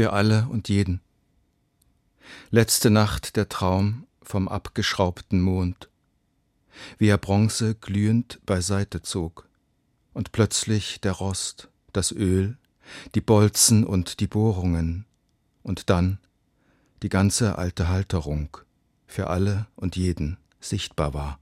für alle und jeden. Letzte Nacht der Traum vom abgeschraubten Mond, wie er Bronze glühend beiseite zog, und plötzlich der Rost, das Öl, die Bolzen und die Bohrungen, und dann die ganze alte Halterung für alle und jeden sichtbar war.